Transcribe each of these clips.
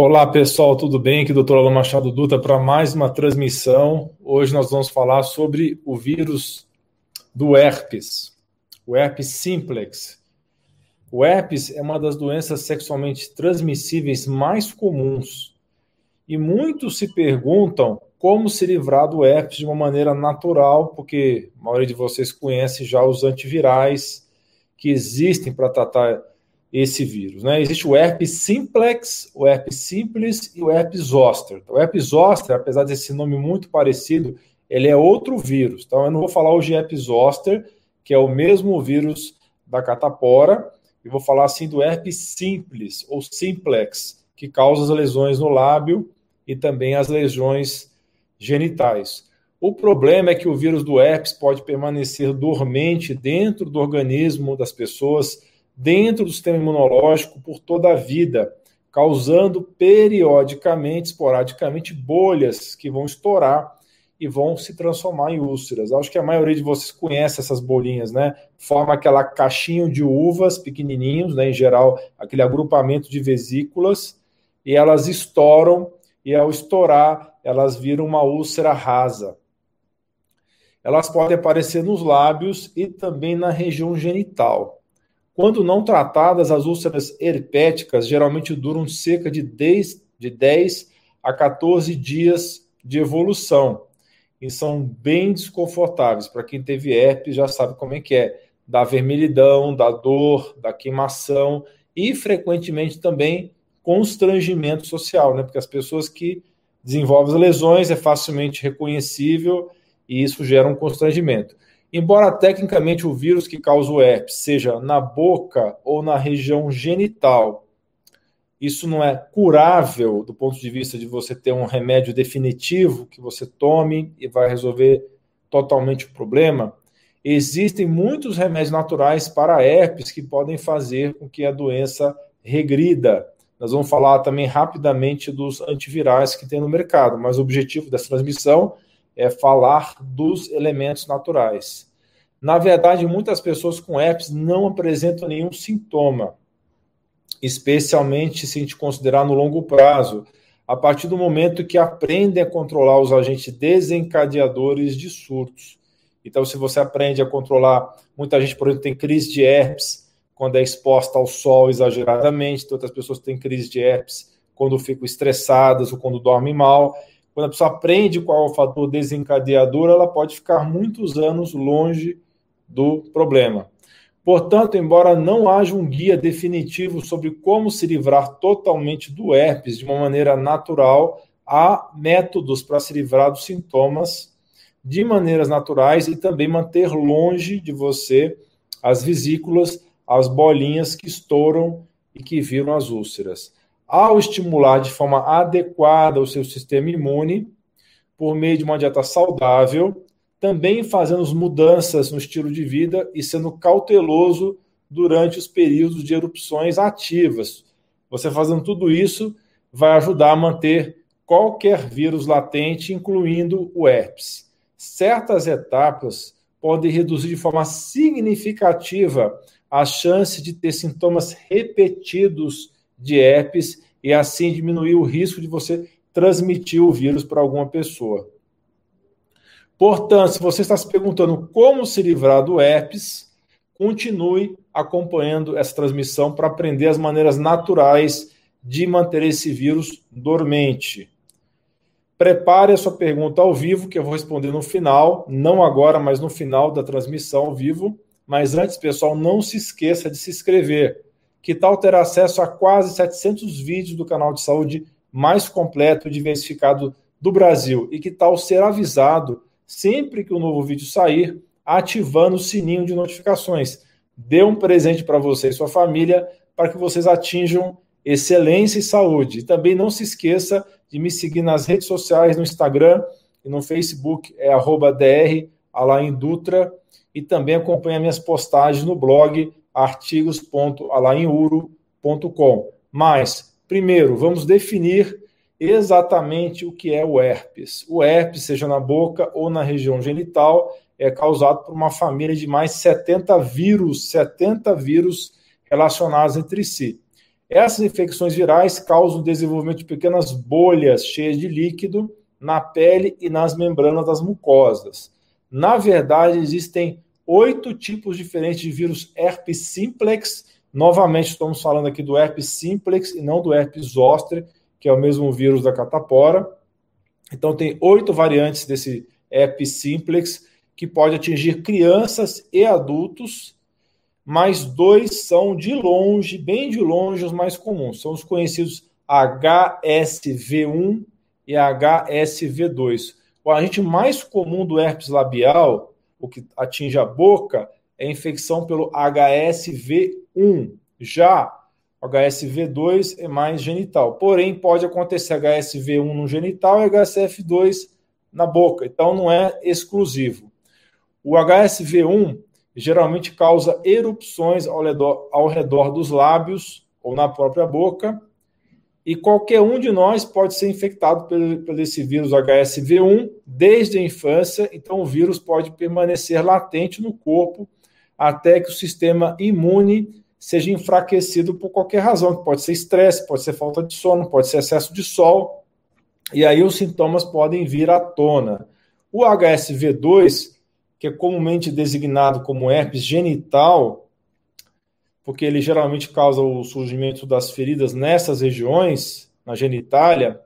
Olá pessoal, tudo bem? Aqui é o Dr. Alan Machado Dutra para mais uma transmissão. Hoje nós vamos falar sobre o vírus do herpes, o herpes simplex. O herpes é uma das doenças sexualmente transmissíveis mais comuns e muitos se perguntam como se livrar do herpes de uma maneira natural, porque a maioria de vocês conhece já os antivirais que existem para tratar esse vírus. Né? Existe o herpes simplex, o herpes simples e o herpes zoster. O herpes zoster, apesar desse nome muito parecido, ele é outro vírus. Então, eu não vou falar hoje herpes zoster, que é o mesmo vírus da catapora, e vou falar assim do herpes simples ou simplex, que causa as lesões no lábio e também as lesões genitais. O problema é que o vírus do herpes pode permanecer dormente dentro do organismo das pessoas dentro do sistema imunológico por toda a vida, causando periodicamente, esporadicamente, bolhas que vão estourar e vão se transformar em úlceras. Acho que a maioria de vocês conhece essas bolinhas, né? Forma aquela caixinha de uvas pequenininhos, né? Em geral, aquele agrupamento de vesículas, e elas estouram, e ao estourar, elas viram uma úlcera rasa. Elas podem aparecer nos lábios e também na região genital. Quando não tratadas, as úlceras herpéticas geralmente duram cerca de 10, de 10 a 14 dias de evolução e são bem desconfortáveis. Para quem teve herpes já sabe como é que é. Da vermelhidão, da dor, da queimação e frequentemente também constrangimento social, né? Porque as pessoas que desenvolvem lesões é facilmente reconhecível e isso gera um constrangimento. Embora tecnicamente o vírus que causa o herpes seja na boca ou na região genital, isso não é curável do ponto de vista de você ter um remédio definitivo que você tome e vai resolver totalmente o problema. Existem muitos remédios naturais para herpes que podem fazer com que a doença regrida. Nós vamos falar também rapidamente dos antivirais que tem no mercado, mas o objetivo dessa transmissão é falar dos elementos naturais. Na verdade, muitas pessoas com herpes não apresentam nenhum sintoma, especialmente se a gente considerar no longo prazo, a partir do momento que aprendem a controlar os agentes desencadeadores de surtos. Então, se você aprende a controlar, muita gente, por exemplo, tem crise de herpes quando é exposta ao sol exageradamente, outras pessoas têm crise de herpes quando ficam estressadas ou quando dormem mal. Quando a pessoa aprende qual é o fator desencadeador, ela pode ficar muitos anos longe do problema. Portanto, embora não haja um guia definitivo sobre como se livrar totalmente do herpes de uma maneira natural, há métodos para se livrar dos sintomas de maneiras naturais e também manter longe de você as vesículas, as bolinhas que estouram e que viram as úlceras ao estimular de forma adequada o seu sistema imune, por meio de uma dieta saudável, também fazendo mudanças no estilo de vida e sendo cauteloso durante os períodos de erupções ativas. Você fazendo tudo isso vai ajudar a manter qualquer vírus latente, incluindo o herpes. Certas etapas podem reduzir de forma significativa a chance de ter sintomas repetidos de herpes e assim diminuir o risco de você transmitir o vírus para alguma pessoa. Portanto, se você está se perguntando como se livrar do herpes, continue acompanhando essa transmissão para aprender as maneiras naturais de manter esse vírus dormente. Prepare a sua pergunta ao vivo, que eu vou responder no final, não agora, mas no final da transmissão ao vivo. Mas antes, pessoal, não se esqueça de se inscrever que tal ter acesso a quase 700 vídeos do canal de saúde mais completo e diversificado do Brasil? E que tal ser avisado sempre que um novo vídeo sair, ativando o sininho de notificações? Dê um presente para você e sua família para que vocês atinjam excelência e saúde. E também não se esqueça de me seguir nas redes sociais, no Instagram e no Facebook, é arroba dr Dutra, e também acompanhe minhas postagens no blog artigos.alainuro.com. Mas, primeiro, vamos definir exatamente o que é o herpes. O herpes, seja na boca ou na região genital, é causado por uma família de mais 70 vírus, 70 vírus relacionados entre si. Essas infecções virais causam o desenvolvimento de pequenas bolhas cheias de líquido na pele e nas membranas das mucosas. Na verdade, existem oito tipos diferentes de vírus herpes simplex. Novamente, estamos falando aqui do herpes simplex e não do herpes zoster, que é o mesmo vírus da catapora. Então, tem oito variantes desse herpes simplex que pode atingir crianças e adultos mas dois são de longe, bem de longe, os mais comuns. São os conhecidos HSV1 e HSV2. O agente mais comum do herpes labial, o que atinge a boca, é infecção pelo HSV1. Já o HSV2 é mais genital. Porém, pode acontecer HSV1 no genital e HSF2 na boca. Então, não é exclusivo. O HSV1 geralmente causa erupções ao redor, ao redor dos lábios ou na própria boca. E qualquer um de nós pode ser infectado por, por esse vírus HSV1 desde a infância, então o vírus pode permanecer latente no corpo até que o sistema imune seja enfraquecido por qualquer razão, que pode ser estresse, pode ser falta de sono, pode ser excesso de sol, e aí os sintomas podem vir à tona. O HSV2 que é comumente designado como herpes genital, porque ele geralmente causa o surgimento das feridas nessas regiões, na genitália.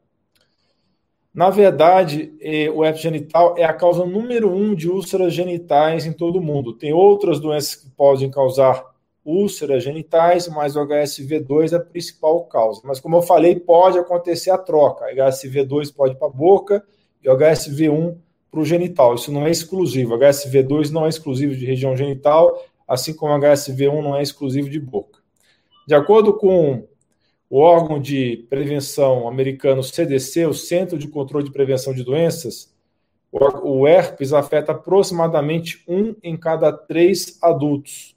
Na verdade, é, o herpes genital é a causa número um de úlceras genitais em todo o mundo. Tem outras doenças que podem causar úlceras genitais, mas o HSV2 é a principal causa. Mas, como eu falei, pode acontecer a troca. O HSV2 pode ir para a boca e o HSV1 para o genital. Isso não é exclusivo. HSV2 não é exclusivo de região genital, assim como HSV1 não é exclusivo de boca. De acordo com o órgão de prevenção americano CDC, o Centro de Controle de Prevenção de Doenças, o herpes afeta aproximadamente um em cada três adultos,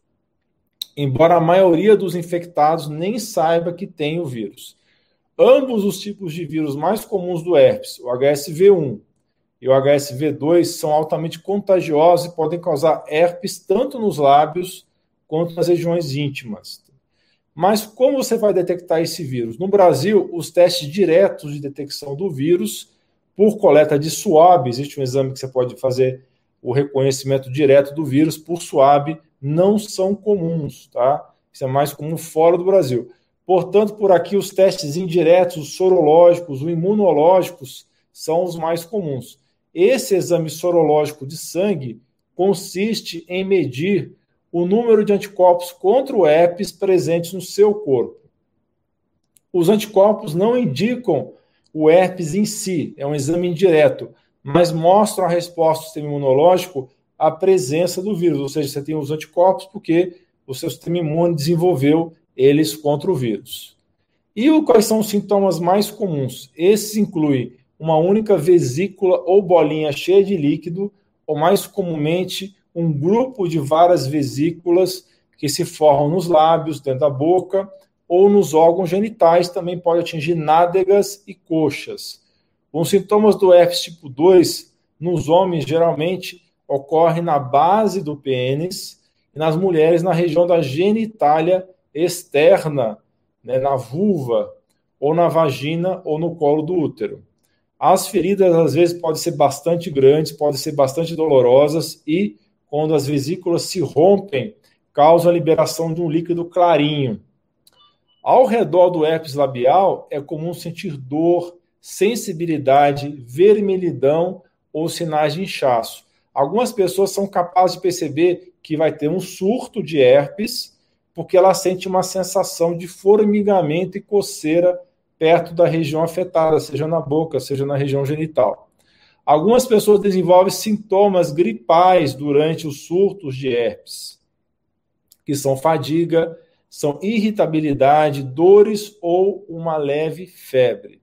embora a maioria dos infectados nem saiba que tem o vírus. Ambos os tipos de vírus mais comuns do herpes, o HSV1 e o HSV2 são altamente contagiosos e podem causar herpes tanto nos lábios quanto nas regiões íntimas. Mas como você vai detectar esse vírus? No Brasil, os testes diretos de detecção do vírus por coleta de suave, existe um exame que você pode fazer o reconhecimento direto do vírus por suave, não são comuns, tá? Isso é mais comum fora do Brasil. Portanto, por aqui os testes indiretos, os sorológicos, os imunológicos são os mais comuns. Esse exame sorológico de sangue consiste em medir o número de anticorpos contra o herpes presentes no seu corpo. Os anticorpos não indicam o herpes em si, é um exame indireto, mas mostram a resposta do sistema imunológico à presença do vírus, ou seja, você tem os anticorpos porque o seu sistema imune desenvolveu eles contra o vírus. E quais são os sintomas mais comuns? Esses incluem uma única vesícula ou bolinha cheia de líquido, ou mais comumente, um grupo de várias vesículas que se formam nos lábios, dentro da boca, ou nos órgãos genitais, também pode atingir nádegas e coxas. Os sintomas do herpes tipo 2, nos homens, geralmente ocorrem na base do pênis e nas mulheres na região da genitália externa, né, na vulva, ou na vagina ou no colo do útero. As feridas, às vezes, podem ser bastante grandes, podem ser bastante dolorosas e, quando as vesículas se rompem, causa a liberação de um líquido clarinho. Ao redor do herpes labial, é comum sentir dor, sensibilidade, vermelhidão ou sinais de inchaço. Algumas pessoas são capazes de perceber que vai ter um surto de herpes, porque ela sente uma sensação de formigamento e coceira perto da região afetada, seja na boca, seja na região genital. Algumas pessoas desenvolvem sintomas gripais durante os surtos de herpes, que são fadiga, são irritabilidade, dores ou uma leve febre.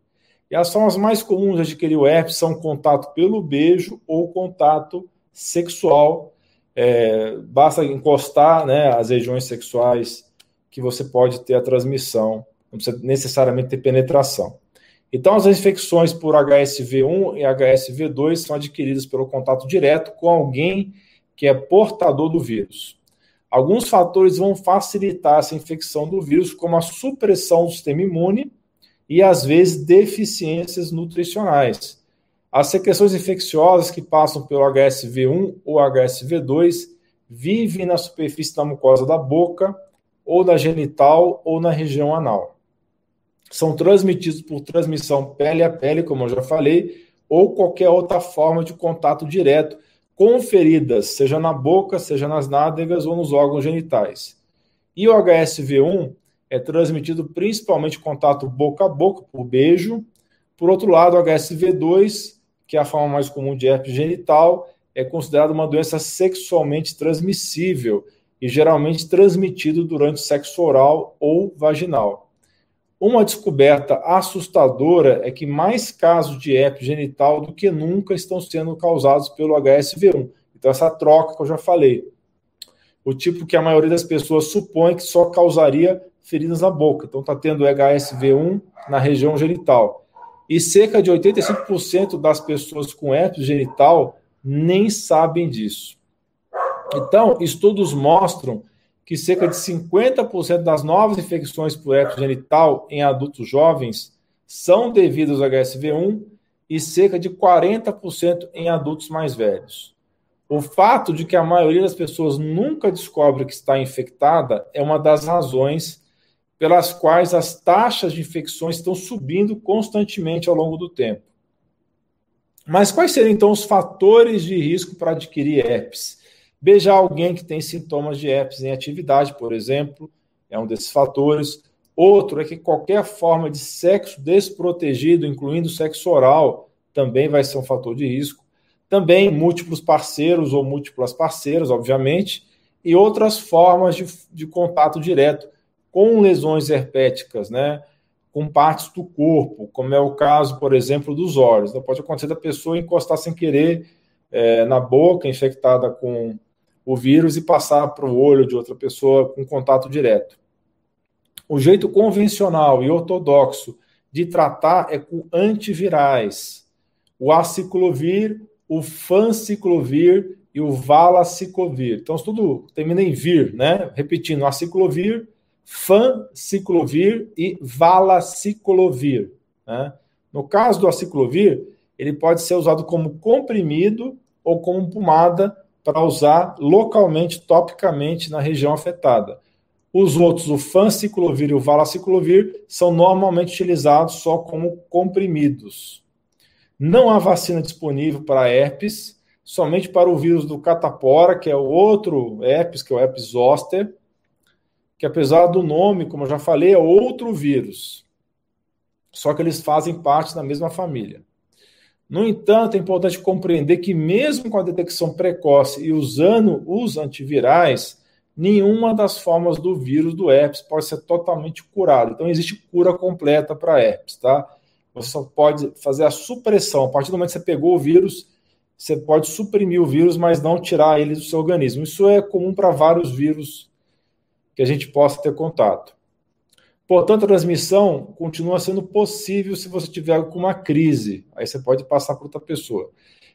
E as formas mais comuns de adquirir o herpes são contato pelo beijo ou contato sexual. É, basta encostar né, as regiões sexuais que você pode ter a transmissão não precisa necessariamente ter penetração. Então, as infecções por HSV1 e HSV2 são adquiridas pelo contato direto com alguém que é portador do vírus. Alguns fatores vão facilitar essa infecção do vírus, como a supressão do sistema imune e, às vezes, deficiências nutricionais. As secreções infecciosas que passam pelo HSV1 ou HSV2 vivem na superfície da mucosa da boca, ou da genital, ou na região anal. São transmitidos por transmissão pele a pele, como eu já falei, ou qualquer outra forma de contato direto, com feridas, seja na boca, seja nas nádegas ou nos órgãos genitais. E o HSV1 é transmitido principalmente contato boca a boca, por beijo. Por outro lado, o HSV2, que é a forma mais comum de herpes genital, é considerado uma doença sexualmente transmissível e geralmente transmitido durante sexo oral ou vaginal. Uma descoberta assustadora é que mais casos de herpes genital do que nunca estão sendo causados pelo HSV1. Então, essa troca que eu já falei. O tipo que a maioria das pessoas supõe que só causaria feridas na boca. Então, está tendo HSV1 na região genital. E cerca de 85% das pessoas com herpes genital nem sabem disso. Então, estudos mostram que cerca de 50% das novas infecções por herpes genital em adultos jovens são devidas ao HSV1 e cerca de 40% em adultos mais velhos. O fato de que a maioria das pessoas nunca descobre que está infectada é uma das razões pelas quais as taxas de infecções estão subindo constantemente ao longo do tempo. Mas quais seriam então os fatores de risco para adquirir herpes? Beijar alguém que tem sintomas de herpes em atividade, por exemplo, é um desses fatores. Outro é que qualquer forma de sexo desprotegido, incluindo sexo oral, também vai ser um fator de risco. Também múltiplos parceiros ou múltiplas parceiras, obviamente, e outras formas de, de contato direto com lesões herpéticas, né? Com partes do corpo, como é o caso, por exemplo, dos olhos. Então, pode acontecer da pessoa encostar sem querer é, na boca, infectada com o vírus e passar para o olho de outra pessoa com contato direto. O jeito convencional e ortodoxo de tratar é com antivirais. O aciclovir, o fanciclovir e o valaciclovir. Então, isso tudo termina em vir, né? Repetindo, aciclovir, fanciclovir e valaciclovir. Né? No caso do aciclovir, ele pode ser usado como comprimido ou como pomada para usar localmente, topicamente, na região afetada. Os outros, o fanciclovir e o valaciclovir, são normalmente utilizados só como comprimidos. Não há vacina disponível para herpes, somente para o vírus do catapora, que é o outro herpes, que é o herpes zoster, que apesar do nome, como eu já falei, é outro vírus. Só que eles fazem parte da mesma família. No entanto, é importante compreender que, mesmo com a detecção precoce e usando os antivirais, nenhuma das formas do vírus do herpes pode ser totalmente curada. Então, existe cura completa para herpes, tá? Você só pode fazer a supressão. A partir do momento que você pegou o vírus, você pode suprimir o vírus, mas não tirar ele do seu organismo. Isso é comum para vários vírus que a gente possa ter contato. Portanto, a transmissão continua sendo possível se você tiver alguma crise. Aí você pode passar para outra pessoa.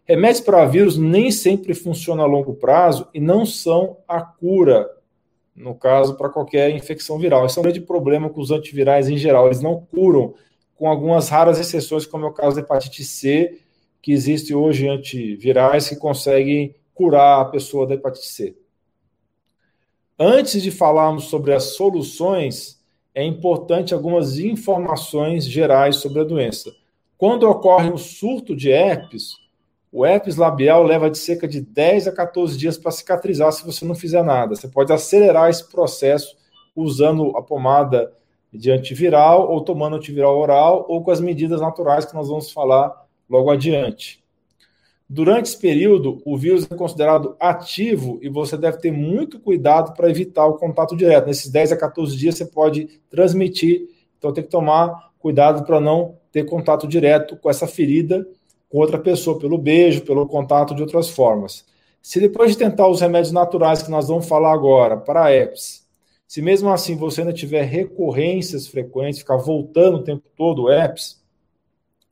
Remédios para vírus nem sempre funcionam a longo prazo e não são a cura, no caso, para qualquer infecção viral. Esse é um grande problema com os antivirais em geral. Eles não curam, com algumas raras exceções, como é o caso da hepatite C, que existe hoje antivirais que conseguem curar a pessoa da hepatite C. Antes de falarmos sobre as soluções, é importante algumas informações gerais sobre a doença. Quando ocorre um surto de herpes, o herpes labial leva de cerca de 10 a 14 dias para cicatrizar se você não fizer nada. Você pode acelerar esse processo usando a pomada de antiviral ou tomando antiviral oral ou com as medidas naturais que nós vamos falar logo adiante. Durante esse período, o vírus é considerado ativo e você deve ter muito cuidado para evitar o contato direto. Nesses 10 a 14 dias você pode transmitir, então tem que tomar cuidado para não ter contato direto com essa ferida com outra pessoa, pelo beijo, pelo contato de outras formas. Se depois de tentar os remédios naturais que nós vamos falar agora para a herpes, se mesmo assim você ainda tiver recorrências frequentes, ficar voltando o tempo todo o herpes,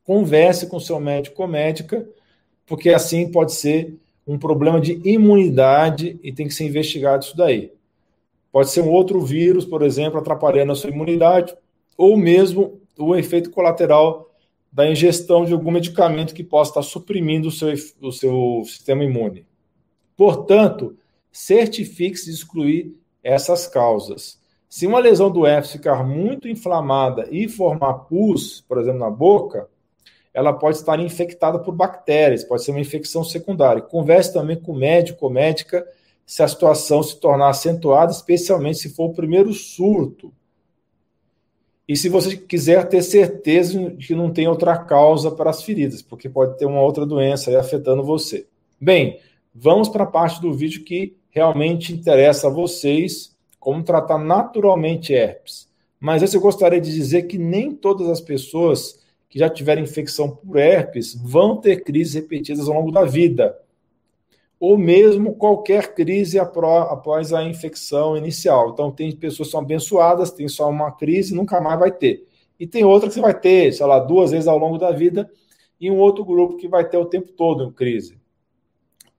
converse com seu médico ou médica porque assim pode ser um problema de imunidade e tem que ser investigado isso daí. Pode ser um outro vírus, por exemplo, atrapalhando a sua imunidade, ou mesmo o efeito colateral da ingestão de algum medicamento que possa estar suprimindo o seu, o seu sistema imune. Portanto, certifique-se de excluir essas causas. Se uma lesão do herpes ficar muito inflamada e formar pus, por exemplo, na boca, ela pode estar infectada por bactérias, pode ser uma infecção secundária. Converse também com o médico ou médica se a situação se tornar acentuada, especialmente se for o primeiro surto. E se você quiser ter certeza de que não tem outra causa para as feridas, porque pode ter uma outra doença aí afetando você. Bem, vamos para a parte do vídeo que realmente interessa a vocês, como tratar naturalmente herpes. Mas eu gostaria de dizer que nem todas as pessoas que já tiveram infecção por herpes vão ter crises repetidas ao longo da vida, ou mesmo qualquer crise após a infecção inicial. Então, tem pessoas que são abençoadas, tem só uma crise, nunca mais vai ter. E tem outra que você vai ter, sei lá, duas vezes ao longo da vida, e um outro grupo que vai ter o tempo todo em crise.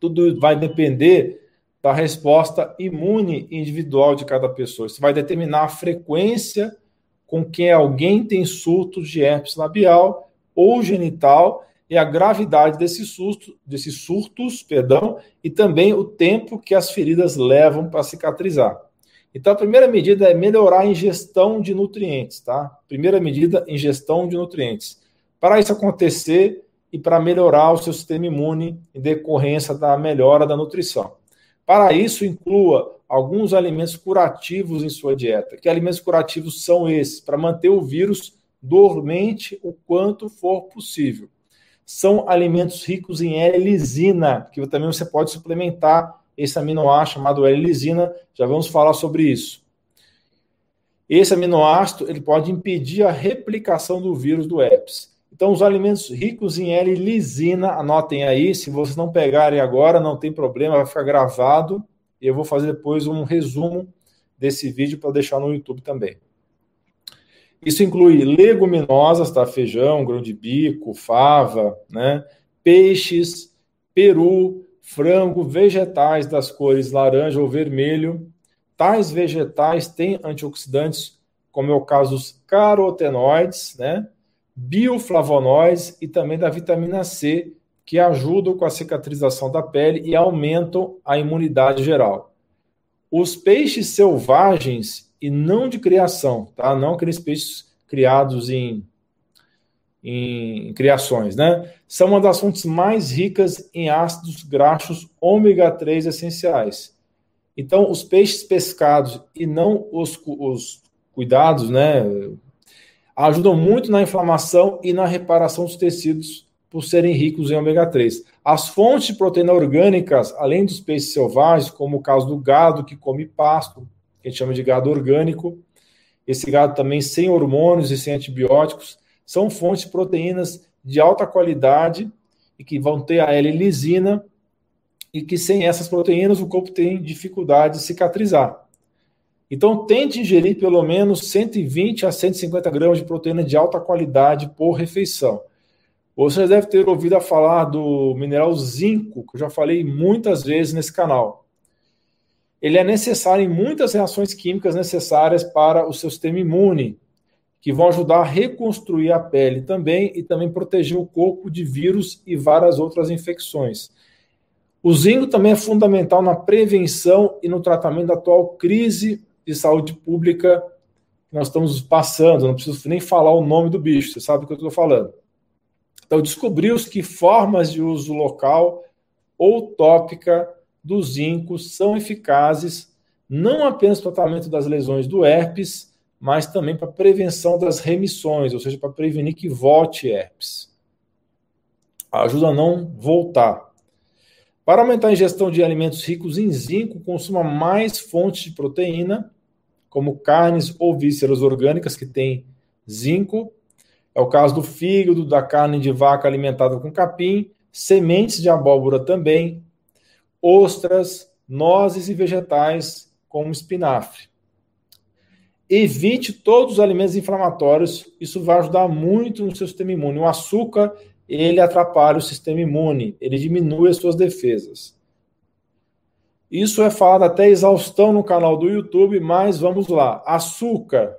Tudo vai depender da resposta imune individual de cada pessoa. Isso vai determinar a frequência com que alguém tem surtos de herpes labial ou genital e a gravidade desses surtos, desses surtos, perdão, e também o tempo que as feridas levam para cicatrizar. Então, a primeira medida é melhorar a ingestão de nutrientes, tá? Primeira medida, ingestão de nutrientes. Para isso acontecer e para melhorar o seu sistema imune em decorrência da melhora da nutrição. Para isso, inclua alguns alimentos curativos em sua dieta. Que alimentos curativos são esses? Para manter o vírus dormente o quanto for possível. São alimentos ricos em L-lisina, que também você pode suplementar esse aminoácido chamado L-lisina. Já vamos falar sobre isso. Esse aminoácido ele pode impedir a replicação do vírus do herpes. Então, os alimentos ricos em L-lisina, anotem aí, se vocês não pegarem agora, não tem problema, vai ficar gravado e eu vou fazer depois um resumo desse vídeo para deixar no YouTube também. Isso inclui leguminosas, tá? Feijão, grão de bico, fava, né? Peixes, peru, frango, vegetais das cores laranja ou vermelho. Tais vegetais têm antioxidantes, como é o caso dos carotenoides, né? Bioflavonoides e também da vitamina C, que ajudam com a cicatrização da pele e aumentam a imunidade geral. Os peixes selvagens e não de criação, tá? Não aqueles peixes criados em, em criações, né? São uma das fontes mais ricas em ácidos graxos ômega 3 essenciais. Então, os peixes pescados e não os, os cuidados, né? Ajudam muito na inflamação e na reparação dos tecidos por serem ricos em ômega 3. As fontes de proteína orgânicas, além dos peixes selvagens, como o caso do gado que come pasto, que a gente chama de gado orgânico, esse gado também sem hormônios e sem antibióticos, são fontes de proteínas de alta qualidade e que vão ter a L-lisina e que sem essas proteínas o corpo tem dificuldade de cicatrizar. Então, tente ingerir pelo menos 120 a 150 gramas de proteína de alta qualidade por refeição. Você deve ter ouvido falar do mineral zinco, que eu já falei muitas vezes nesse canal. Ele é necessário em muitas reações químicas necessárias para o seu sistema imune, que vão ajudar a reconstruir a pele também e também proteger o corpo de vírus e várias outras infecções. O zinco também é fundamental na prevenção e no tratamento da atual crise de saúde pública que nós estamos passando. Não preciso nem falar o nome do bicho, você sabe o que eu estou falando. Então, descobriu-se que formas de uso local ou tópica do zinco são eficazes não apenas para o tratamento das lesões do herpes, mas também para a prevenção das remissões, ou seja, para prevenir que volte herpes. Ajuda a não voltar. Para aumentar a ingestão de alimentos ricos em zinco, consuma mais fontes de proteína, como carnes ou vísceras orgânicas que têm zinco, é o caso do fígado, da carne de vaca alimentada com capim, sementes de abóbora também, ostras, nozes e vegetais como espinafre. Evite todos os alimentos inflamatórios, isso vai ajudar muito no seu sistema imune. O açúcar, ele atrapalha o sistema imune, ele diminui as suas defesas. Isso é falado até exaustão no canal do YouTube, mas vamos lá. Açúcar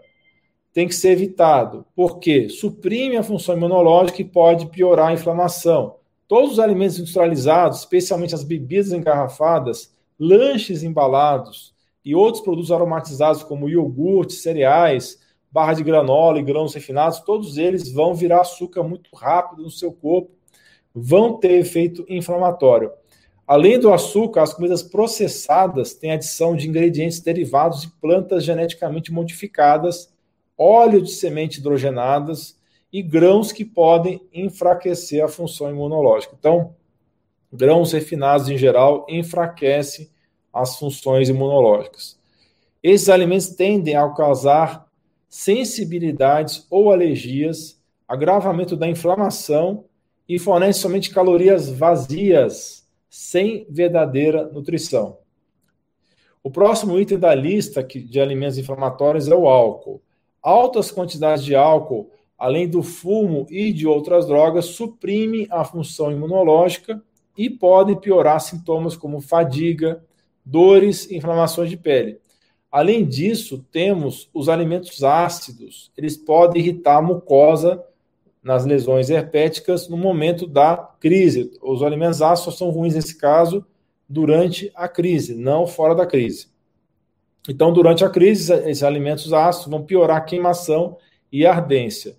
tem que ser evitado, porque suprime a função imunológica e pode piorar a inflamação. Todos os alimentos industrializados, especialmente as bebidas engarrafadas, lanches embalados e outros produtos aromatizados como iogurte, cereais, barra de granola e grãos refinados, todos eles vão virar açúcar muito rápido no seu corpo, vão ter efeito inflamatório. Além do açúcar, as comidas processadas têm adição de ingredientes derivados de plantas geneticamente modificadas, óleo de semente hidrogenadas e grãos que podem enfraquecer a função imunológica. Então, grãos refinados em geral enfraquecem as funções imunológicas. Esses alimentos tendem a causar sensibilidades ou alergias, agravamento da inflamação e fornecem somente calorias vazias sem verdadeira nutrição. O próximo item da lista de alimentos inflamatórios é o álcool. Altas quantidades de álcool, além do fumo e de outras drogas, suprimem a função imunológica e podem piorar sintomas como fadiga, dores e inflamações de pele. Além disso, temos os alimentos ácidos. Eles podem irritar a mucosa nas lesões herpéticas no momento da crise. Os alimentos ácidos são ruins nesse caso durante a crise, não fora da crise. Então, durante a crise, esses alimentos ácidos vão piorar a queimação e a ardência.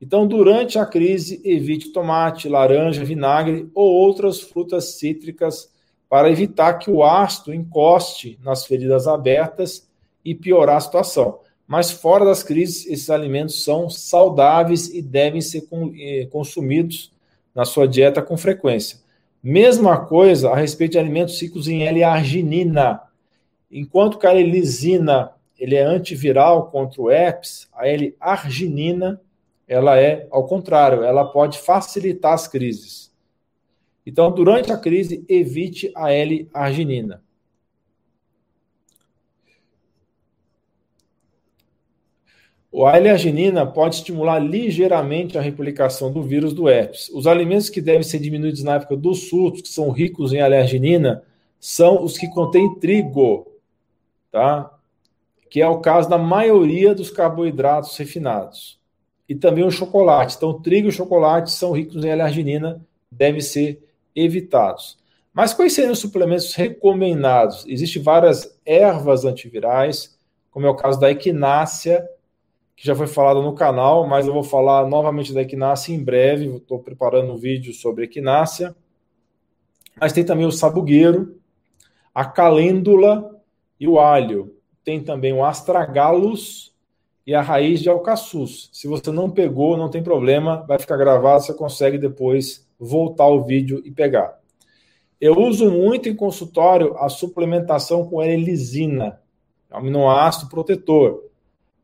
Então, durante a crise, evite tomate, laranja, vinagre ou outras frutas cítricas para evitar que o ácido encoste nas feridas abertas e piorar a situação. Mas fora das crises, esses alimentos são saudáveis e devem ser eh, consumidos na sua dieta com frequência. Mesma coisa a respeito de alimentos ricos em L-arginina. Enquanto que a L-lisina ele é antiviral contra o herpes, a L-arginina ela é ao contrário, ela pode facilitar as crises. Então, durante a crise, evite a L-arginina. A L-arginina pode estimular ligeiramente a replicação do vírus do herpes. Os alimentos que devem ser diminuídos na época dos surtos, que são ricos em L-arginina, são os que contêm trigo, tá? Que é o caso da maioria dos carboidratos refinados. E também o chocolate. Então, trigo e chocolate são ricos em L-arginina, devem ser evitados. Mas quais seriam os suplementos recomendados? Existem várias ervas antivirais, como é o caso da equinácea, que já foi falado no canal, mas eu vou falar novamente da equinácea em breve. Estou preparando um vídeo sobre equinácea. Mas tem também o sabugueiro, a calêndula e o alho. Tem também o astragalus e a raiz de alcaçuz. Se você não pegou, não tem problema, vai ficar gravado, você consegue depois voltar o vídeo e pegar. Eu uso muito em consultório a suplementação com L-lisina, aminoácido protetor.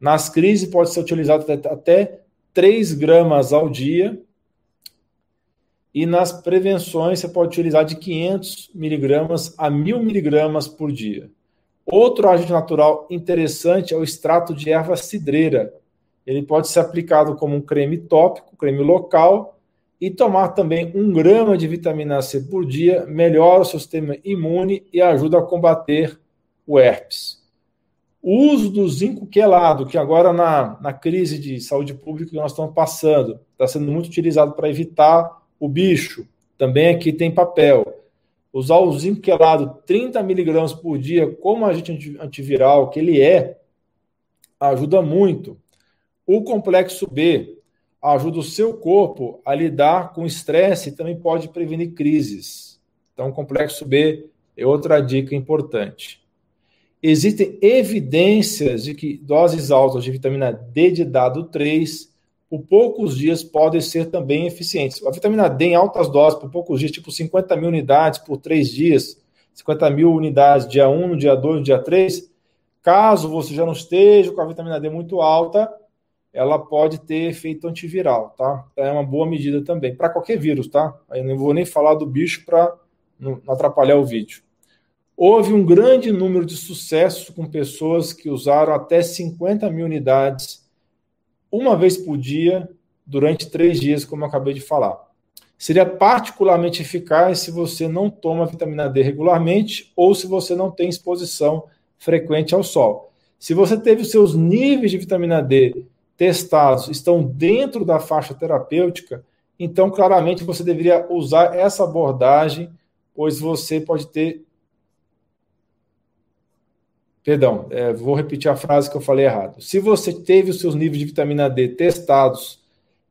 Nas crises pode ser utilizado até 3 gramas ao dia. E nas prevenções você pode utilizar de 500 miligramas a 1000 miligramas por dia. Outro agente natural interessante é o extrato de erva cidreira. Ele pode ser aplicado como um creme tópico, creme local, e tomar também um grama de vitamina C por dia melhora o seu sistema imune e ajuda a combater o herpes. O uso do zinco quelado, que agora na, na crise de saúde pública que nós estamos passando, está sendo muito utilizado para evitar o bicho. Também aqui tem papel. Usar o zinco quelado 30 miligramas por dia, como agente antiviral que ele é, ajuda muito. O complexo B ajuda o seu corpo a lidar com estresse e também pode prevenir crises. Então, o complexo B é outra dica importante. Existem evidências de que doses altas de vitamina D de dado 3 por poucos dias podem ser também eficientes. A vitamina D em altas doses por poucos dias, tipo 50 mil unidades por três dias, 50 mil unidades dia 1, no dia 2, no dia 3, caso você já não esteja com a vitamina D muito alta, ela pode ter efeito antiviral, tá? É uma boa medida também, para qualquer vírus, tá? Aí não vou nem falar do bicho para não atrapalhar o vídeo. Houve um grande número de sucessos com pessoas que usaram até 50 mil unidades uma vez por dia durante três dias, como eu acabei de falar. Seria particularmente eficaz se você não toma vitamina D regularmente ou se você não tem exposição frequente ao sol. Se você teve os seus níveis de vitamina D testados, estão dentro da faixa terapêutica, então claramente você deveria usar essa abordagem, pois você pode ter. Perdão, é, vou repetir a frase que eu falei errado. Se você teve os seus níveis de vitamina D testados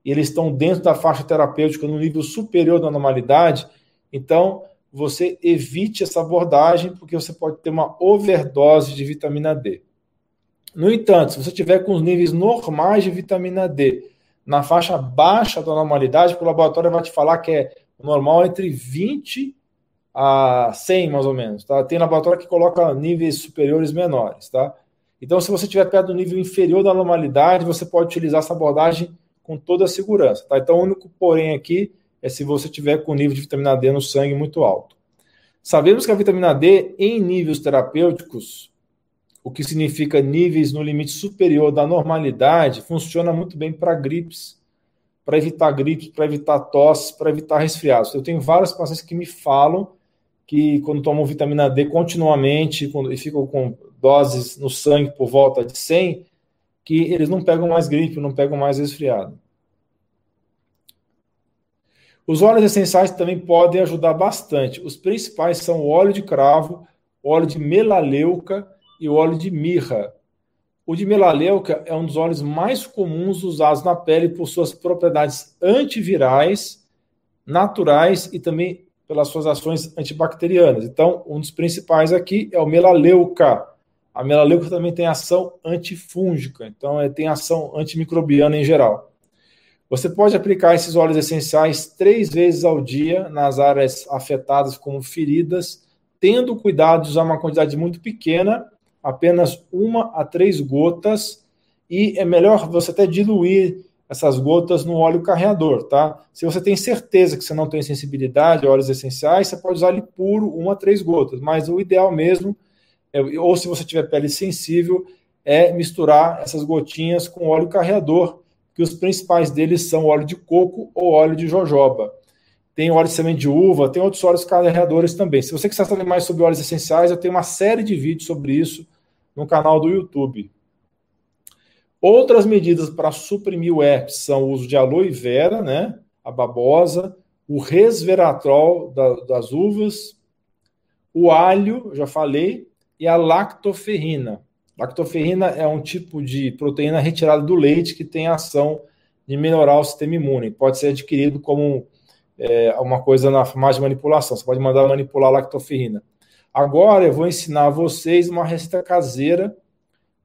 e eles estão dentro da faixa terapêutica no nível superior da normalidade, então você evite essa abordagem, porque você pode ter uma overdose de vitamina D. No entanto, se você tiver com os níveis normais de vitamina D na faixa baixa da normalidade, o laboratório vai te falar que é normal entre 20 a 100, mais ou menos. Tá? Tem laboratório que coloca níveis superiores menores. Tá? Então, se você estiver perto do nível inferior da normalidade, você pode utilizar essa abordagem com toda a segurança. Tá? Então, o único porém aqui é se você tiver com nível de vitamina D no sangue muito alto. Sabemos que a vitamina D, em níveis terapêuticos, o que significa níveis no limite superior da normalidade, funciona muito bem para gripes, para evitar gripes, para evitar tosse, para evitar resfriados. Eu tenho vários pacientes que me falam que quando tomam vitamina D continuamente e ficam com doses no sangue por volta de 100, que eles não pegam mais gripe, não pegam mais resfriado. Os óleos essenciais também podem ajudar bastante. Os principais são o óleo de cravo, óleo de melaleuca e o óleo de mirra. O de melaleuca é um dos óleos mais comuns usados na pele por suas propriedades antivirais, naturais e também pelas suas ações antibacterianas. Então, um dos principais aqui é o melaleuca. A melaleuca também tem ação antifúngica, então é, tem ação antimicrobiana em geral. Você pode aplicar esses óleos essenciais três vezes ao dia nas áreas afetadas como feridas, tendo cuidado de usar uma quantidade muito pequena, apenas uma a três gotas, e é melhor você até diluir essas gotas no óleo carreador, tá? Se você tem certeza que você não tem sensibilidade a óleos essenciais, você pode usar ele puro, uma a três gotas, mas o ideal mesmo, é, ou se você tiver pele sensível, é misturar essas gotinhas com óleo carreador, que os principais deles são óleo de coco ou óleo de jojoba. Tem óleo de semente de uva, tem outros óleos carreadores também. Se você quiser saber mais sobre óleos essenciais, eu tenho uma série de vídeos sobre isso no canal do YouTube. Outras medidas para suprimir o herpes são o uso de aloe vera, né, a babosa, o resveratrol da, das uvas, o alho, já falei, e a lactoferrina. Lactoferrina é um tipo de proteína retirada do leite que tem ação de melhorar o sistema imune. Pode ser adquirido como é, uma coisa na farmácia de manipulação. Você pode mandar manipular a lactoferrina. Agora eu vou ensinar a vocês uma receita caseira,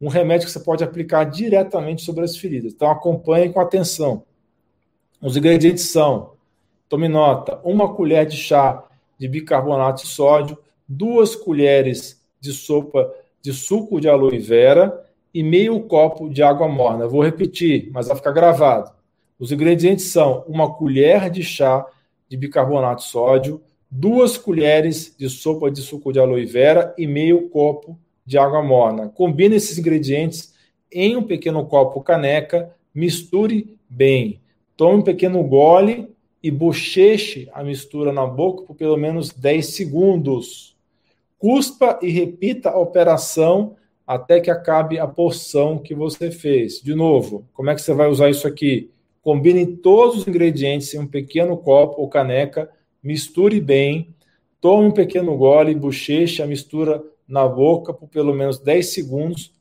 um remédio que você pode aplicar diretamente sobre as feridas. Então acompanhe com atenção. Os ingredientes são, tome nota, uma colher de chá de bicarbonato de sódio, duas colheres de sopa de suco de aloe vera e meio copo de água morna. vou repetir, mas vai ficar gravado. Os ingredientes são uma colher de chá de bicarbonato de sódio, duas colheres de sopa de suco de aloe vera e meio copo de água morna. Combine esses ingredientes em um pequeno copo caneca, misture bem. Tome um pequeno gole e bocheche a mistura na boca por pelo menos 10 segundos. Cuspa e repita a operação até que acabe a porção que você fez. De novo, como é que você vai usar isso aqui? Combine todos os ingredientes em um pequeno copo ou caneca, misture bem, tome um pequeno gole, bocheche a mistura na boca por pelo menos 10 segundos,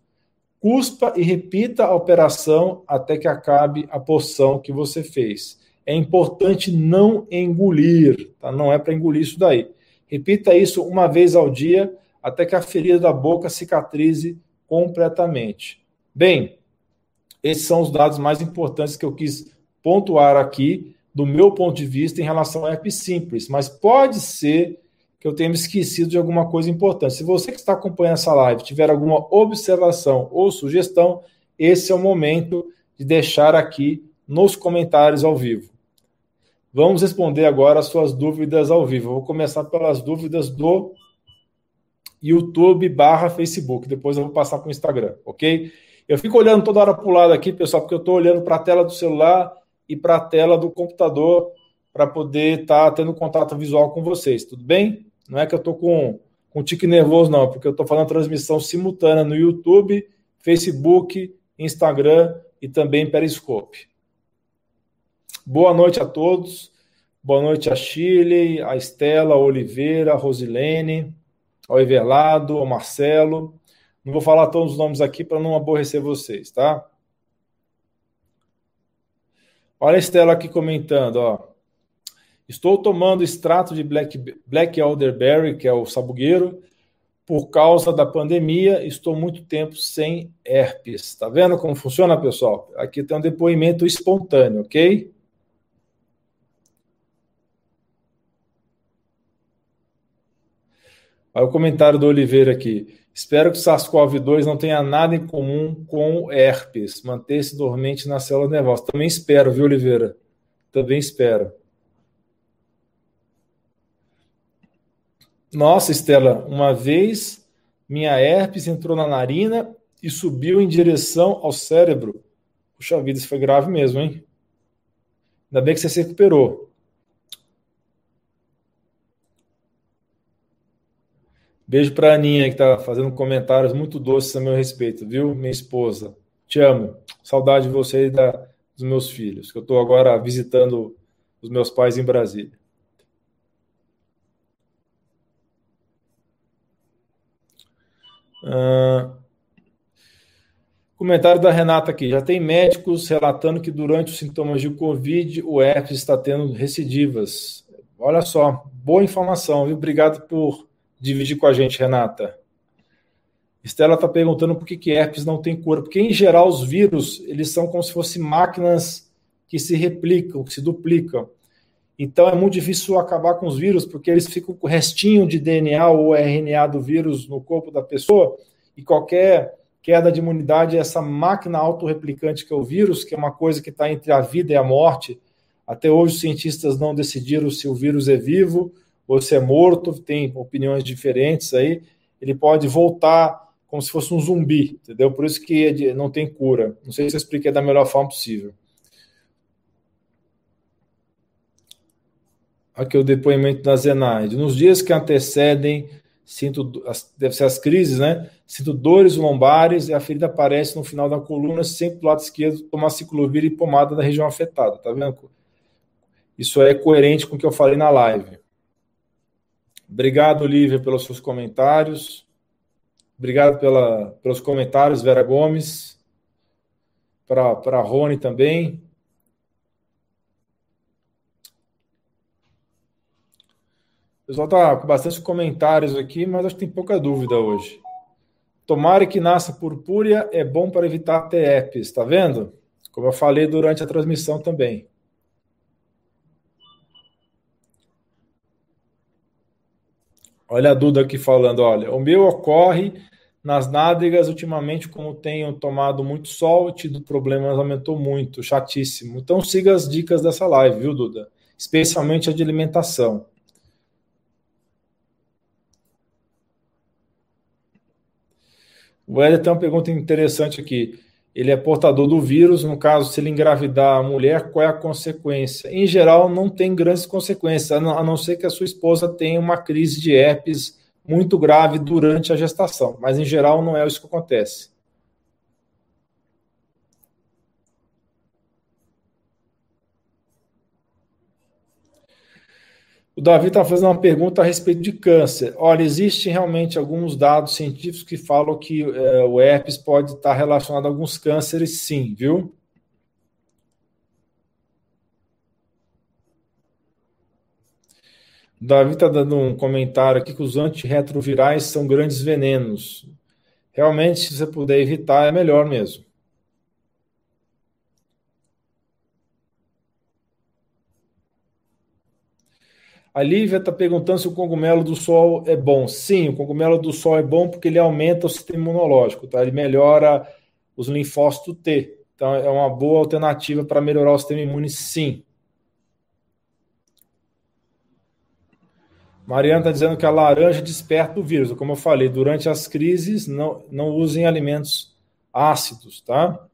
cuspa e repita a operação até que acabe a porção que você fez. É importante não engolir, tá? Não é para engolir isso daí. Repita isso uma vez ao dia até que a ferida da boca cicatrize completamente. Bem, esses são os dados mais importantes que eu quis pontuar aqui, do meu ponto de vista, em relação ao herpes simples. Mas pode ser que eu tenha me esquecido de alguma coisa importante. Se você que está acompanhando essa live tiver alguma observação ou sugestão, esse é o momento de deixar aqui nos comentários ao vivo. Vamos responder agora as suas dúvidas ao vivo. Eu vou começar pelas dúvidas do YouTube barra Facebook. Depois eu vou passar para o Instagram, ok? Eu fico olhando toda hora para o lado aqui, pessoal, porque eu estou olhando para a tela do celular e para a tela do computador para poder estar tá tendo contato visual com vocês, tudo bem? Não é que eu estou com, com tique nervoso, não, porque eu estou fazendo transmissão simultânea no YouTube, Facebook, Instagram e também Periscope. Boa noite a todos. Boa noite a Chile, a Estela, a Oliveira, a Rosilene, ao Everlado, ao Marcelo. Não vou falar todos os nomes aqui para não aborrecer vocês, tá? Olha a Estela aqui comentando, ó. Estou tomando extrato de Black, Black Elderberry, que é o sabugueiro, por causa da pandemia. Estou muito tempo sem herpes. Tá vendo como funciona, pessoal? Aqui tem um depoimento espontâneo, ok? Olha o comentário do Oliveira aqui. Espero que o SARS-CoV-2 não tenha nada em comum com herpes. Manter-se dormente na célula nervosa. Também espero, viu, Oliveira? Também espero. Nossa, Estela, uma vez minha herpes entrou na narina e subiu em direção ao cérebro. Puxa vida, isso foi grave mesmo, hein? Ainda bem que você se recuperou. Beijo para a Aninha, que está fazendo comentários muito doces a meu respeito, viu? Minha esposa. Te amo. Saudade de você e da, dos meus filhos, que eu estou agora visitando os meus pais em Brasília. Uh, comentário da Renata aqui. Já tem médicos relatando que durante os sintomas de Covid o herpes está tendo recidivas. Olha só, boa informação, viu? Obrigado por dividir com a gente, Renata. Estela está perguntando por que, que herpes não tem cura. Porque, em geral, os vírus eles são como se fossem máquinas que se replicam, que se duplicam. Então é muito difícil acabar com os vírus, porque eles ficam com o restinho de DNA ou RNA do vírus no corpo da pessoa, e qualquer queda de imunidade, essa máquina autorreplicante que é o vírus, que é uma coisa que está entre a vida e a morte. Até hoje os cientistas não decidiram se o vírus é vivo ou se é morto, tem opiniões diferentes aí. Ele pode voltar como se fosse um zumbi, entendeu? Por isso que é não tem cura. Não sei se eu expliquei da melhor forma possível. Aqui o depoimento da Zenaide. Nos dias que antecedem, sinto, deve ser as crises, né? Sinto dores lombares e a ferida aparece no final da coluna, sempre do lado esquerdo, tomar ciclovir e pomada da região afetada, tá vendo? Isso é coerente com o que eu falei na live. Obrigado, Lívia, pelos seus comentários. Obrigado pela, pelos comentários, Vera Gomes. Para a Rony também. Pessoal está com bastante comentários aqui, mas acho que tem pouca dúvida hoje. Tomara que nasça purpúrea é bom para evitar TEPs, tá vendo? Como eu falei durante a transmissão também. Olha a Duda aqui falando, olha, o meu ocorre nas nádegas ultimamente, como tenho tomado muito sol, tido problemas, aumentou muito, chatíssimo. Então siga as dicas dessa live, viu, Duda? Especialmente a de alimentação. O Hélio tem uma pergunta interessante aqui. Ele é portador do vírus, no caso, se ele engravidar a mulher, qual é a consequência? Em geral, não tem grandes consequências, a não ser que a sua esposa tenha uma crise de herpes muito grave durante a gestação. Mas, em geral, não é isso que acontece. O Davi está fazendo uma pergunta a respeito de câncer. Olha, existem realmente alguns dados científicos que falam que é, o herpes pode estar relacionado a alguns cânceres, sim, viu? O Davi está dando um comentário aqui que os antirretrovirais são grandes venenos. Realmente, se você puder evitar, é melhor mesmo. A Lívia está perguntando se o cogumelo do sol é bom. Sim, o cogumelo do sol é bom porque ele aumenta o sistema imunológico, tá? Ele melhora os linfócitos T. Então é uma boa alternativa para melhorar o sistema imune, sim. Mariana está dizendo que a laranja desperta o vírus. Como eu falei, durante as crises, não, não usem alimentos ácidos, tá?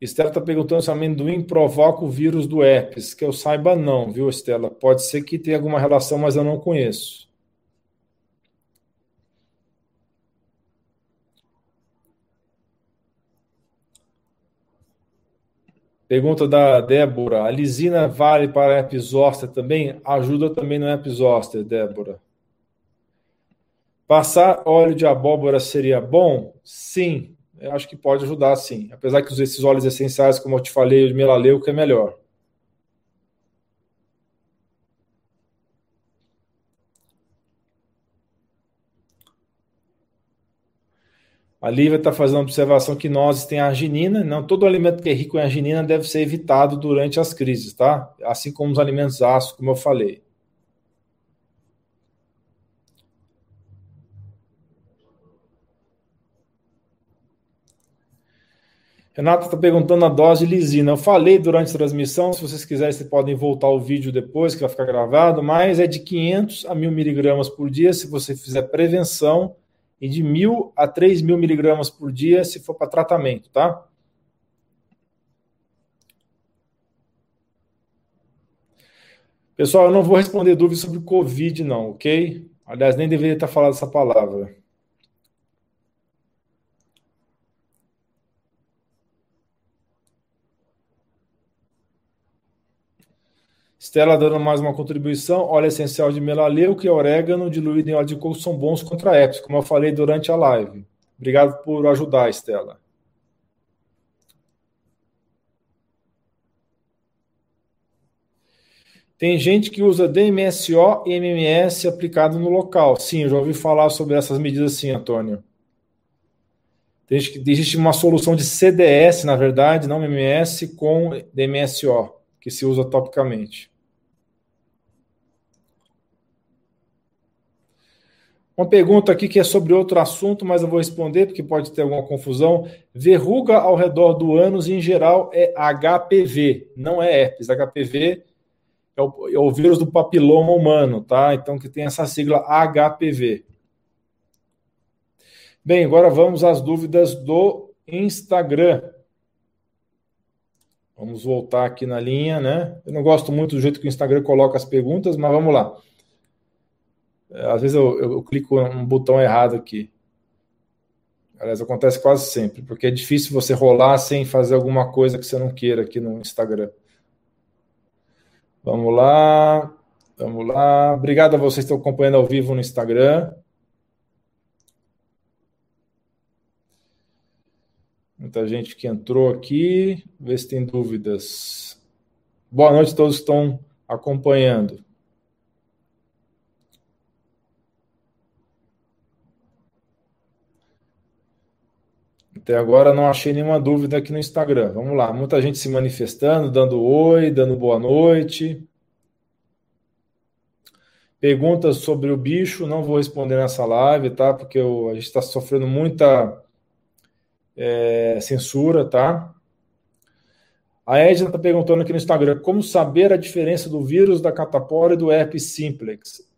Estela está perguntando se amendoim provoca o vírus do herpes. Que eu saiba, não, viu, Estela? Pode ser que tenha alguma relação, mas eu não conheço. Pergunta da Débora: a lisina vale para herpes zoster também? Ajuda também no herpes zoster, Débora. Passar óleo de abóbora seria bom? Sim, eu acho que pode ajudar sim. Apesar que esses óleos essenciais, como eu te falei, o de melaleuca é melhor. A Lívia está fazendo observação que nós tem arginina, não todo alimento que é rico em arginina deve ser evitado durante as crises, tá? Assim como os alimentos ácidos, como eu falei. Renata está perguntando a dose de lisina. Eu falei durante a transmissão, se vocês quiserem, vocês podem voltar o vídeo depois, que vai ficar gravado, mas é de 500 a 1000 miligramas por dia se você fizer prevenção e de 1.000 a 3.000 miligramas por dia se for para tratamento, tá? Pessoal, eu não vou responder dúvidas sobre Covid, não, ok? Aliás, nem deveria estar falando essa palavra. Estela dando mais uma contribuição. Óleo essencial de melaleuca e orégano diluído em óleo de coco são bons contra herpes, como eu falei durante a live. Obrigado por ajudar, Estela. Tem gente que usa DMSO e MMS aplicado no local. Sim, eu já ouvi falar sobre essas medidas sim, Antônio. Existe uma solução de CDS, na verdade, não MMS, com DMSO, que se usa topicamente. Uma pergunta aqui que é sobre outro assunto, mas eu vou responder porque pode ter alguma confusão. Verruga ao redor do ânus, em geral, é HPV, não é herpes. HPV é o, é o vírus do papiloma humano, tá? Então, que tem essa sigla HPV. Bem, agora vamos às dúvidas do Instagram. Vamos voltar aqui na linha, né? Eu não gosto muito do jeito que o Instagram coloca as perguntas, mas vamos lá. Às vezes eu, eu, eu clico um botão errado aqui. Aliás, acontece quase sempre, porque é difícil você rolar sem fazer alguma coisa que você não queira aqui no Instagram. Vamos lá, vamos lá. Obrigado a vocês que estão acompanhando ao vivo no Instagram. Muita gente que entrou aqui. Vê se tem dúvidas. Boa noite a todos que estão acompanhando. Até agora não achei nenhuma dúvida aqui no Instagram. Vamos lá, muita gente se manifestando, dando oi, dando boa noite. Perguntas sobre o bicho, não vou responder nessa live, tá? Porque eu, a gente está sofrendo muita é, censura, tá? A Edna está perguntando aqui no Instagram como saber a diferença do vírus da catapora e do herpes simplex.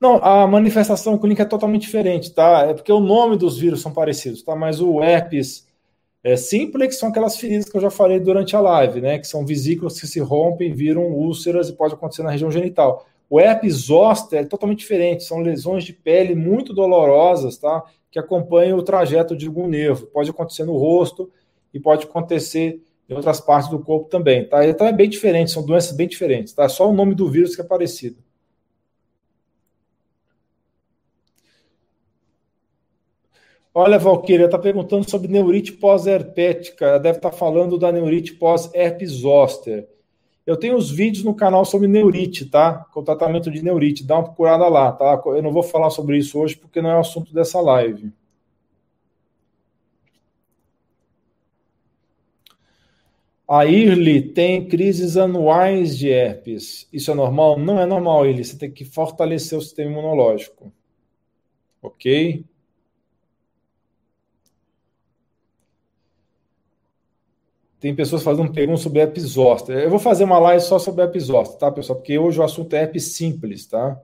Não, a manifestação clínica é totalmente diferente, tá? É porque o nome dos vírus são parecidos, tá? Mas o herpes é, são aquelas feridas que eu já falei durante a live, né? Que são vesículas que se rompem, viram úlceras e pode acontecer na região genital. O herpes zoster é totalmente diferente, são lesões de pele muito dolorosas, tá? Que acompanham o trajeto de algum nervo. Pode acontecer no rosto e pode acontecer em outras partes do corpo também, tá? Então é bem diferente, são doenças bem diferentes, tá? Só o nome do vírus que é parecido. Olha, Valquíria, está perguntando sobre neurite pós-herpética. Deve estar tá falando da neurite pós-herpes zoster. Eu tenho os vídeos no canal sobre neurite, tá? Com tratamento de neurite. Dá uma procurada lá, tá? Eu não vou falar sobre isso hoje porque não é o assunto dessa live. A Irli tem crises anuais de herpes. Isso é normal? Não é normal, Irli. Você tem que fortalecer o sistema imunológico. Ok? Tem pessoas fazendo perguntas sobre herpes zoster. Eu vou fazer uma live só sobre herpes zoster, tá, pessoal? Porque hoje o assunto é herpes simples, tá?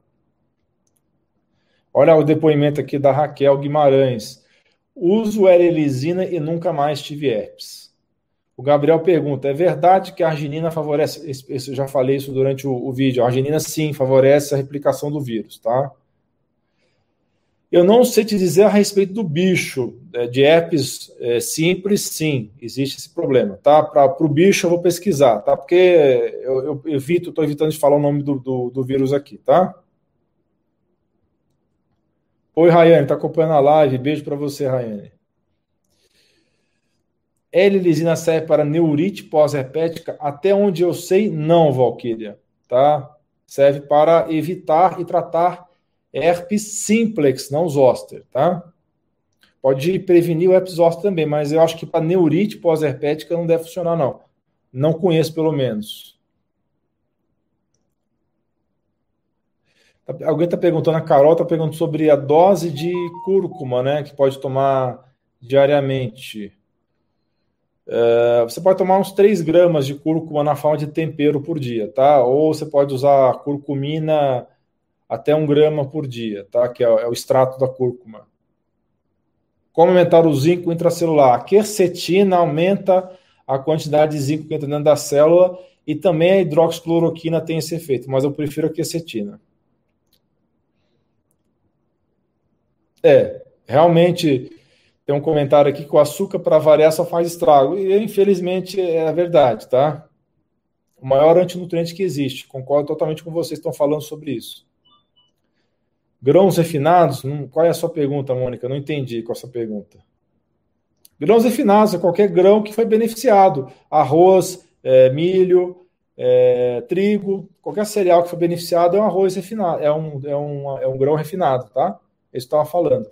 Olha o depoimento aqui da Raquel Guimarães. Uso erelisina e nunca mais tive herpes. O Gabriel pergunta: é verdade que a arginina favorece? eu já falei isso durante o, o, vídeo. A arginina sim favorece a replicação do vírus, tá? Eu não sei te dizer a respeito do bicho, é, de herpes é, simples, sim, existe esse problema, tá? Para o bicho eu vou pesquisar, tá? Porque eu, eu evito, estou evitando de falar o nome do, do, do vírus aqui, tá? Oi, Rayane, está acompanhando a live. Beijo para você, Rayane. L-lisina serve para neurite pós-herpética? Até onde eu sei, não, Valkyria. Tá? Serve para evitar e tratar herpes simplex, não zoster, tá? Pode prevenir o herpes zoster também, mas eu acho que para neurite pós-herpética não deve funcionar, não. Não conheço, pelo menos. Alguém está perguntando, a Carol está perguntando sobre a dose de cúrcuma, né? Que pode tomar diariamente. Uh, você pode tomar uns 3 gramas de cúrcuma na forma de tempero por dia, tá? Ou você pode usar curcumina até um grama por dia, tá? Que é, é o extrato da cúrcuma. Como aumentar o zinco intracelular? A quercetina aumenta a quantidade de zinco que entra dentro da célula e também a hidroxicloroquina tem esse efeito, mas eu prefiro a quercetina. É, realmente tem um comentário aqui que o açúcar para variar só faz estrago. E infelizmente é a verdade, tá? O maior antinutriente que existe. Concordo totalmente com vocês que estão falando sobre isso. Grãos refinados? qual é a sua pergunta, Mônica? Não entendi qual é a sua pergunta. Grãos refinados é qualquer grão que foi beneficiado. Arroz, é, milho, é, trigo, qualquer cereal que foi beneficiado é um arroz refinado, é um, é um, é um grão refinado, tá? Eu estava falando.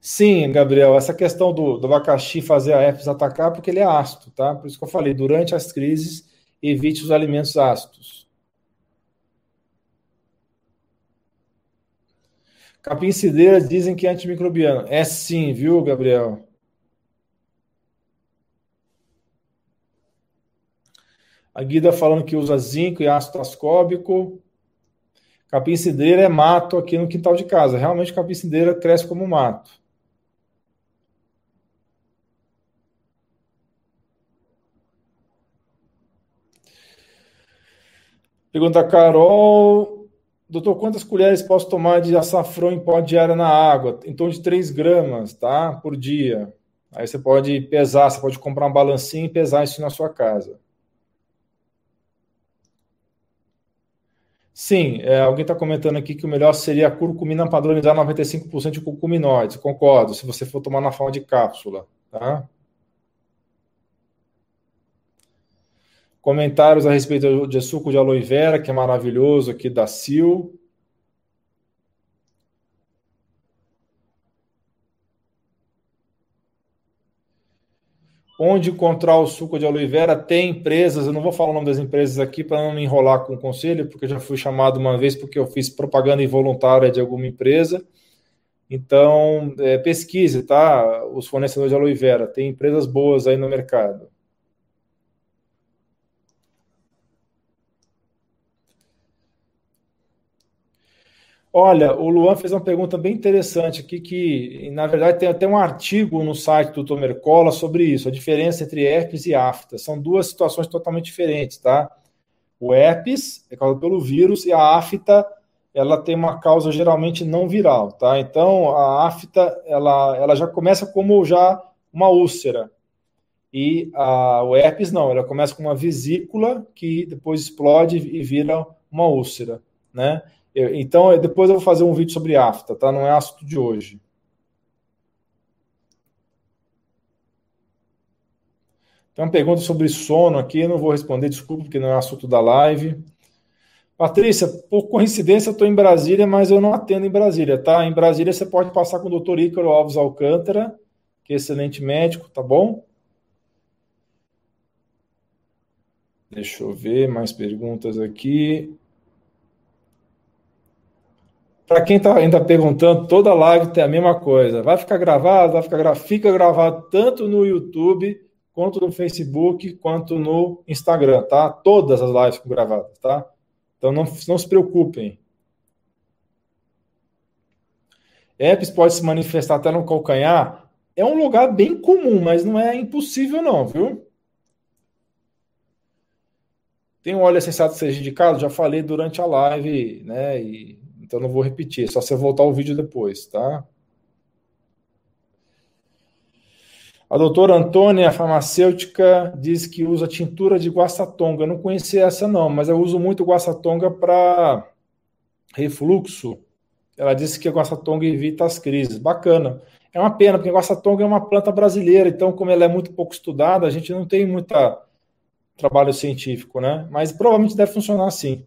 Sim, Gabriel, essa questão do, do abacaxi fazer a herpes atacar, porque ele é ácido, tá? Por isso que eu falei, durante as crises, evite os alimentos ácidos. Capim cideira dizem que é antimicrobiano. É sim, viu, Gabriel? A Guida falando que usa zinco e ácido ascóbico. Capim cidreira é mato aqui no quintal de casa. Realmente capim cidreira cresce como mato. Pergunta Carol. Doutor, quantas colheres posso tomar de açafrão em pó diária na água? Em torno de 3 gramas, tá? Por dia. Aí você pode pesar, você pode comprar um balancinho e pesar isso na sua casa. Sim, é, alguém está comentando aqui que o melhor seria a curcumina padronizar 95% de curcuminoides. Concordo, se você for tomar na forma de cápsula. Tá? Comentários a respeito de suco de aloe vera, que é maravilhoso aqui da Sil. Onde encontrar o suco de aloe vera? Tem empresas, eu não vou falar o nome das empresas aqui para não me enrolar com o conselho, porque eu já fui chamado uma vez porque eu fiz propaganda involuntária de alguma empresa. Então, é, pesquise, tá? Os fornecedores de aloe vera. Tem empresas boas aí no mercado. Olha, o Luan fez uma pergunta bem interessante aqui, que na verdade tem até um artigo no site do Tomercola sobre isso, a diferença entre herpes e afta. São duas situações totalmente diferentes, tá? O herpes é causado pelo vírus e a afta ela tem uma causa geralmente não viral, tá? Então a afta ela, ela já começa como já uma úlcera e a, o herpes não, ela começa com uma vesícula que depois explode e vira uma úlcera, né? Então, depois eu vou fazer um vídeo sobre afta, tá? Não é assunto de hoje. Tem uma pergunta sobre sono aqui, não vou responder, desculpa, porque não é assunto da live. Patrícia, por coincidência, eu estou em Brasília, mas eu não atendo em Brasília, tá? Em Brasília você pode passar com o doutor Ícaro Alves Alcântara, que é excelente médico, tá bom? Deixa eu ver mais perguntas aqui. Para quem está ainda perguntando, toda live tem a mesma coisa. Vai ficar gravado? Vai ficar gravado. Fica gravado tanto no YouTube, quanto no Facebook, quanto no Instagram, tá? Todas as lives ficam gravadas, tá? Então não, não se preocupem. Herpes pode se manifestar até no calcanhar? É um lugar bem comum, mas não é impossível, não, viu? Tem um óleo essencial que seja indicado? Já falei durante a live, né? E, então não vou repetir, só você voltar o vídeo depois, tá? A doutora Antônia, farmacêutica, diz que usa tintura de guaçatonga. Eu não conhecia essa, não, mas eu uso muito guaçatonga para refluxo. Ela disse que a guaçatonga evita as crises. Bacana. É uma pena, porque a guaçatonga é uma planta brasileira, então, como ela é muito pouco estudada, a gente não tem muito trabalho científico, né? Mas provavelmente deve funcionar assim.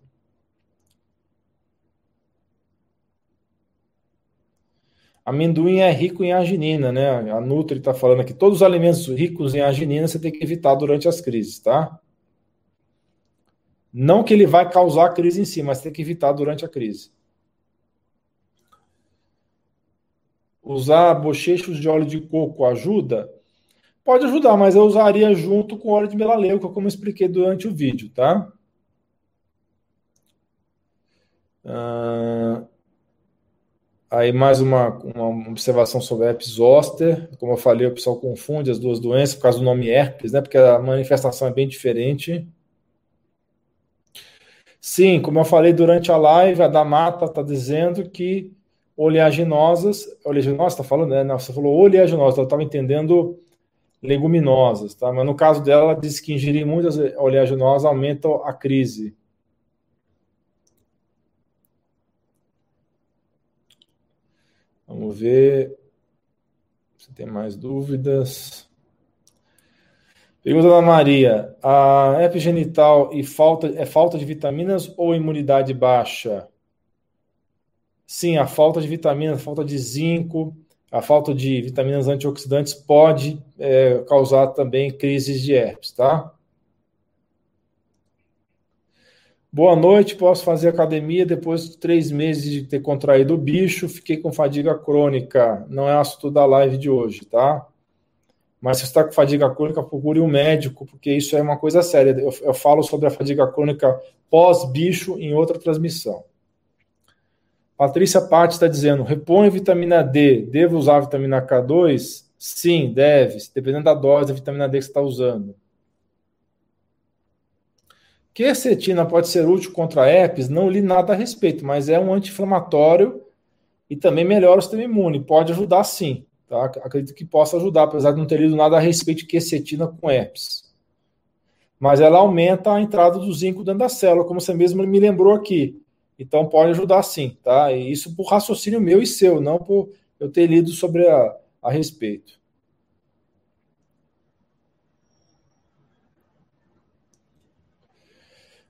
Amendoim é rico em arginina, né? A Nutri está falando aqui. Todos os alimentos ricos em arginina você tem que evitar durante as crises, tá? Não que ele vai causar crise em si, mas tem que evitar durante a crise. Usar bochechos de óleo de coco ajuda? Pode ajudar, mas eu usaria junto com óleo de melaleuca, como expliquei durante o vídeo, tá? Uh, Aí mais uma, uma observação sobre a herpes zoster. Como eu falei, o pessoal confunde as duas doenças por causa do nome herpes, né? Porque a manifestação é bem diferente. Sim, como eu falei durante a live, a da Mata está dizendo que oleaginosas, oleaginosa está falando, né? Você falou oleaginosa, eu estava entendendo leguminosas, tá? Mas no caso dela, ela disse que ingerir muitas oleaginosas aumenta a crise. Ver se tem mais dúvidas. Pergunta da Maria: a epigenital e falta é falta de vitaminas ou imunidade baixa? Sim, a falta de vitaminas, falta de zinco, a falta de vitaminas antioxidantes pode é, causar também crises de herpes, tá? Boa noite, posso fazer academia depois de três meses de ter contraído o bicho, fiquei com fadiga crônica. Não é assunto da live de hoje, tá? Mas se está com fadiga crônica, procure um médico, porque isso é uma coisa séria. Eu, eu falo sobre a fadiga crônica pós-bicho em outra transmissão. Patrícia Patti está dizendo: repõe vitamina D, devo usar vitamina K2? Sim, deve, dependendo da dose da vitamina D que você está usando. Quercetina pode ser útil contra herpes? Não li nada a respeito, mas é um anti-inflamatório e também melhora o sistema imune. Pode ajudar sim, tá? Acredito que possa ajudar, apesar de não ter lido nada a respeito de quercetina com herpes. Mas ela aumenta a entrada do zinco dentro da célula, como você mesmo me lembrou aqui. Então pode ajudar sim, tá? E isso por raciocínio meu e seu, não por eu ter lido sobre a, a respeito.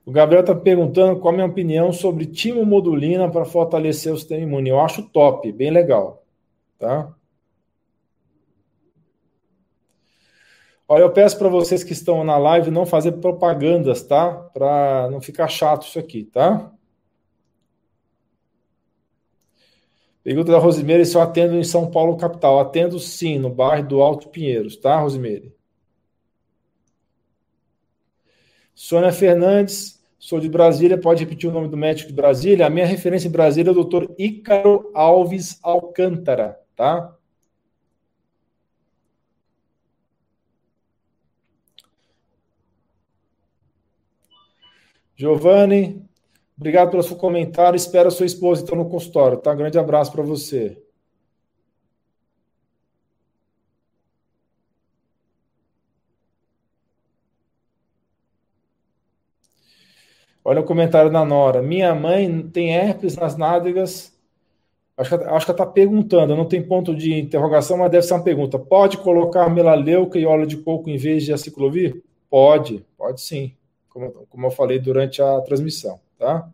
O Gabriel está perguntando qual a minha opinião sobre timomodulina para fortalecer o sistema imune. Eu acho top, bem legal. Tá? Olha, eu peço para vocês que estão na live não fazer propagandas, tá? Para não ficar chato isso aqui, tá? Pergunta da Rosimeire se eu atendo em São Paulo, capital. Atendo sim, no bairro do Alto Pinheiros, tá, Rosimeire? Sônia Fernandes, sou de Brasília, pode repetir o nome do médico de Brasília? A minha referência em Brasília é o doutor Ícaro Alves Alcântara, tá? Giovanni, obrigado pelo seu comentário. Espero a sua esposa então no consultório, tá? Um grande abraço para você. Olha o comentário da Nora. Minha mãe tem herpes nas nádegas. Acho que, ela está perguntando, não tem ponto de interrogação, mas deve ser uma pergunta. Pode colocar melaleuca e óleo de coco em vez de aciclovir? Pode, pode sim, como, como eu falei durante a transmissão, tá?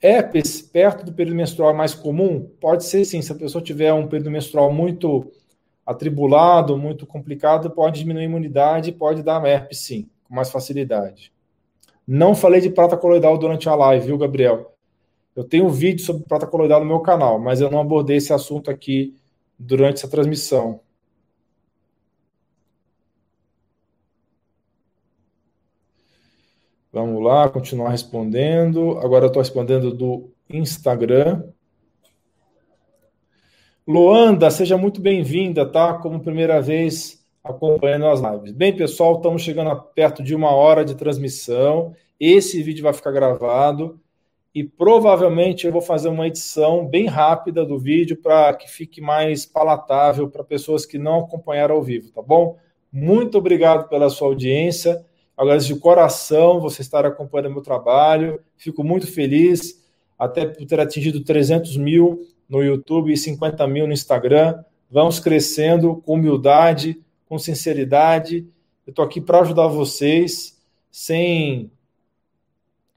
Herpes perto do período menstrual mais comum? Pode ser sim, se a pessoa tiver um período menstrual muito atribulado, muito complicado, pode diminuir a imunidade, pode dar herpes sim, com mais facilidade. Não falei de prata coloidal durante a live, viu, Gabriel? Eu tenho um vídeo sobre prata coloidal no meu canal, mas eu não abordei esse assunto aqui durante essa transmissão. Vamos lá, continuar respondendo. Agora eu estou respondendo do Instagram. Luanda, seja muito bem-vinda, tá? Como primeira vez acompanhando as lives. Bem, pessoal, estamos chegando a perto de uma hora de transmissão. Esse vídeo vai ficar gravado e provavelmente eu vou fazer uma edição bem rápida do vídeo para que fique mais palatável para pessoas que não acompanharam ao vivo, tá bom? Muito obrigado pela sua audiência. Agradeço de coração você estar acompanhando meu trabalho. Fico muito feliz até por ter atingido 300 mil no YouTube e 50 mil no Instagram. Vamos crescendo com humildade, com sinceridade. Eu estou aqui para ajudar vocês, sem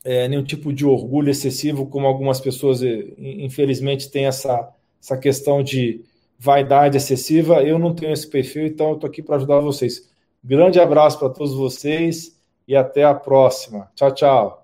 é, nenhum tipo de orgulho excessivo, como algumas pessoas, eh, infelizmente, têm essa, essa questão de vaidade excessiva. Eu não tenho esse perfil, então eu estou aqui para ajudar vocês. Grande abraço para todos vocês e até a próxima. Tchau, tchau.